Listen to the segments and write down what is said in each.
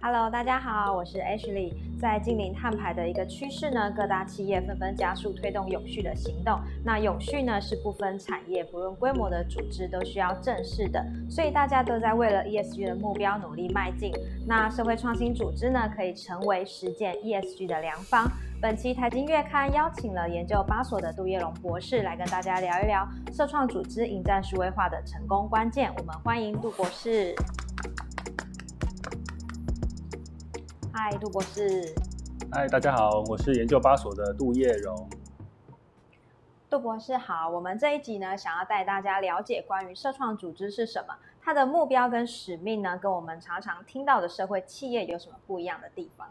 Hello，大家好，我是 Ashley。在近零碳排的一个趋势呢，各大企业纷纷加速推动永续的行动。那永续呢是不分产业、不论规模的组织都需要正视的，所以大家都在为了 ESG 的目标努力迈进。那社会创新组织呢，可以成为实践 ESG 的良方。本期财经月刊邀请了研究八所的杜叶龙博士来跟大家聊一聊社创组织迎战数位化的成功关键。我们欢迎杜博士。嗨，杜博士。嗨，大家好，我是研究八所的杜叶荣。杜博士好，我们这一集呢，想要带大家了解关于社创组织是什么，它的目标跟使命呢，跟我们常常听到的社会企业有什么不一样的地方？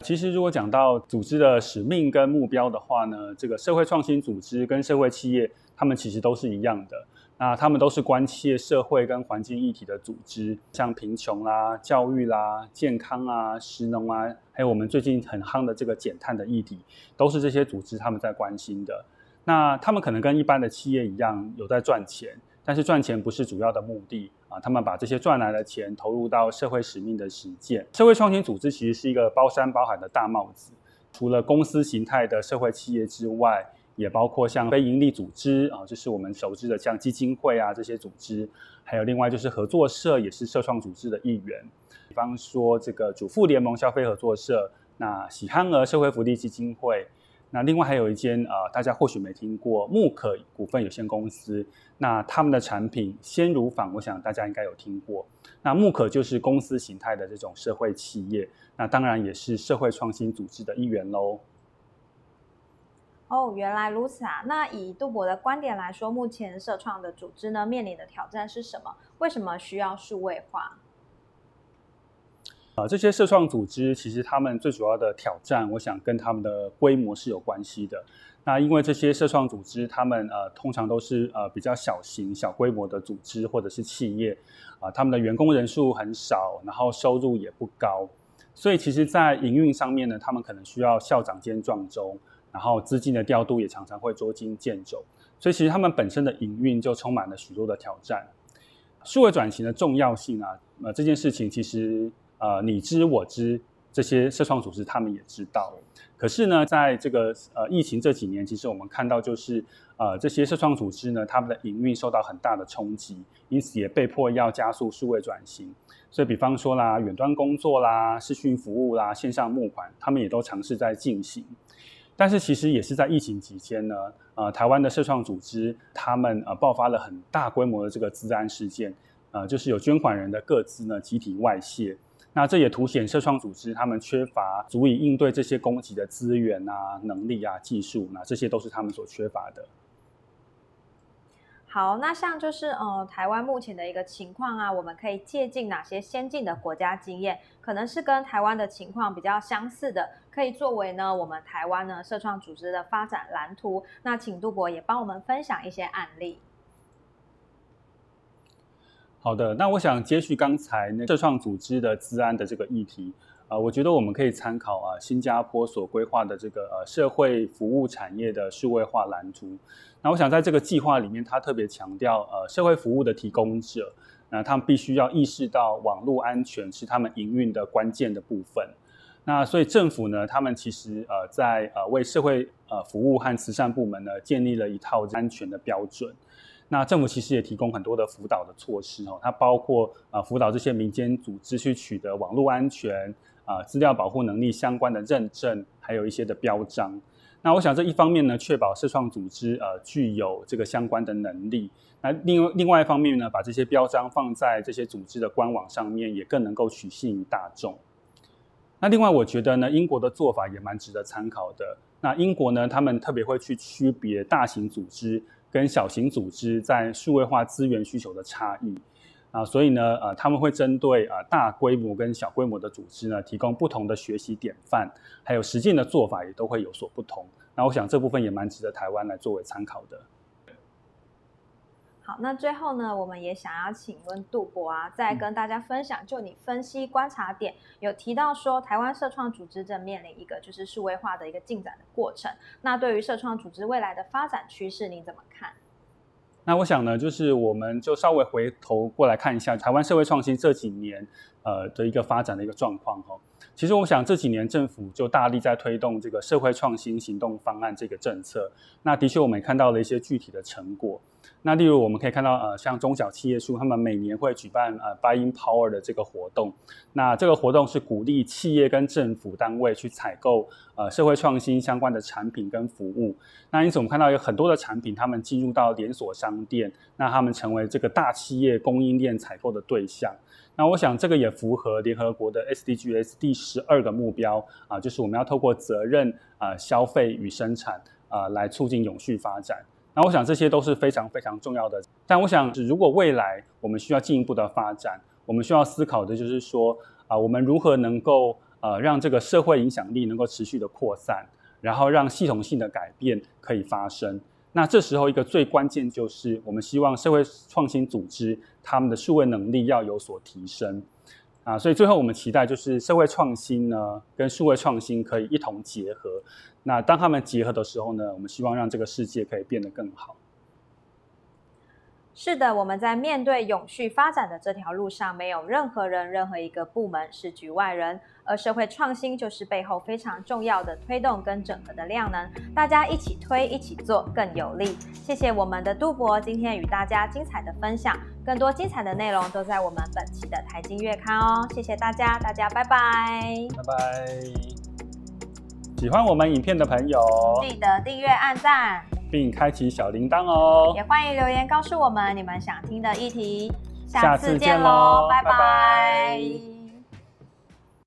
其实，如果讲到组织的使命跟目标的话呢，这个社会创新组织跟社会企业，他们其实都是一样的。那他们都是关切社会跟环境议题的组织，像贫穷啦、教育啦、健康啊、食农啊，还有我们最近很夯的这个减碳的议题，都是这些组织他们在关心的。那他们可能跟一般的企业一样有在赚钱，但是赚钱不是主要的目的啊。他们把这些赚来的钱投入到社会使命的实践。社会创新组织其实是一个包山包海的大帽子，除了公司形态的社会企业之外。也包括像非营利组织啊，就是我们熟知的像基金会啊这些组织，还有另外就是合作社，也是社创组织的一员。比方说这个主妇联盟消费合作社，那喜憨儿社会福利基金会，那另外还有一间呃大家或许没听过木可股份有限公司，那他们的产品鲜乳坊，我想大家应该有听过。那木可就是公司形态的这种社会企业，那当然也是社会创新组织的一员喽。哦，原来如此啊！那以杜博的观点来说，目前社创的组织呢，面临的挑战是什么？为什么需要数位化？啊，这些社创组织其实他们最主要的挑战，我想跟他们的规模是有关系的。那因为这些社创组织，他们呃通常都是呃比较小型、小规模的组织或者是企业，啊，他们的员工人数很少，然后收入也不高，所以其实，在营运上面呢，他们可能需要校长兼壮周。然后资金的调度也常常会捉襟见肘，所以其实他们本身的营运就充满了许多的挑战。数位转型的重要性啊，呃，这件事情其实呃你知我知，这些社创组织他们也知道。可是呢，在这个呃疫情这几年，其实我们看到就是呃这些社创组织呢，他们的营运受到很大的冲击，因此也被迫要加速数位转型。所以比方说啦，远端工作啦、视讯服务啦、线上募款，他们也都尝试在进行。但是其实也是在疫情期间呢，呃，台湾的社创组织他们呃爆发了很大规模的这个资安事件，呃，就是有捐款人的各资呢集体外泄，那这也凸显社创组织他们缺乏足以应对这些攻击的资源啊、能力啊、技术，那这些都是他们所缺乏的。好，那像就是呃，台湾目前的一个情况啊，我们可以借鉴哪些先进的国家经验？可能是跟台湾的情况比较相似的，可以作为呢我们台湾呢社创组织的发展蓝图。那请杜博也帮我们分享一些案例。好的，那我想接续刚才那社创组织的资安的这个议题。啊，我觉得我们可以参考啊，新加坡所规划的这个呃社会服务产业的数位化蓝图。那我想在这个计划里面，他特别强调呃社会服务的提供者，那他们必须要意识到网络安全是他们营运的关键的部分。那所以政府呢，他们其实呃在呃为社会呃服务和慈善部门呢建立了一套安全的标准。那政府其实也提供很多的辅导的措施哦，它包括呃辅导这些民间组织去取得网络安全。啊，资料保护能力相关的认证，还有一些的标章。那我想这一方面呢，确保社创组织呃具有这个相关的能力。那另另外一方面呢，把这些标章放在这些组织的官网上面，也更能够取信于大众。那另外我觉得呢，英国的做法也蛮值得参考的。那英国呢，他们特别会去区别大型组织跟小型组织在数位化资源需求的差异。啊，所以呢，呃，他们会针对啊大规模跟小规模的组织呢，提供不同的学习典范，还有实践的做法也都会有所不同。那我想这部分也蛮值得台湾来作为参考的。好，那最后呢，我们也想要请问杜博啊，再跟大家分享，就你分析观察点，有提到说台湾社创组织正面临一个就是数位化的一个进展的过程。那对于社创组织未来的发展趋势，你怎么看？那我想呢，就是我们就稍微回头过来看一下台湾社会创新这几年呃的一个发展的一个状况哈。其实我想这几年政府就大力在推动这个社会创新行动方案这个政策，那的确我们也看到了一些具体的成果。那例如我们可以看到，呃，像中小企业处他们每年会举办呃 Buying Power 的这个活动，那这个活动是鼓励企业跟政府单位去采购呃社会创新相关的产品跟服务。那因此我们看到有很多的产品，他们进入到连锁商店，那他们成为这个大企业供应链采购的对象。那我想这个也符合联合国的 SDGs 第十二个目标啊，就是我们要透过责任啊消费与生产啊来促进永续发展。那我想这些都是非常非常重要的，但我想如果未来我们需要进一步的发展，我们需要思考的就是说啊，我们如何能够呃让这个社会影响力能够持续的扩散，然后让系统性的改变可以发生。那这时候一个最关键就是我们希望社会创新组织他们的数位能力要有所提升。啊，所以最后我们期待就是社会创新呢，跟数位创新可以一同结合。那当他们结合的时候呢，我们希望让这个世界可以变得更好。是的，我们在面对永续发展的这条路上，没有任何人、任何一个部门是局外人，而社会创新就是背后非常重要的推动跟整合的量能，大家一起推、一起做更有力。谢谢我们的杜博今天与大家精彩的分享，更多精彩的内容都在我们本期的财经月刊哦。谢谢大家，大家拜拜，拜拜。喜欢我们影片的朋友，记得订阅、按赞。并开启小铃铛哦，也欢迎留言告诉我们你们想听的议题。下次见喽，拜拜。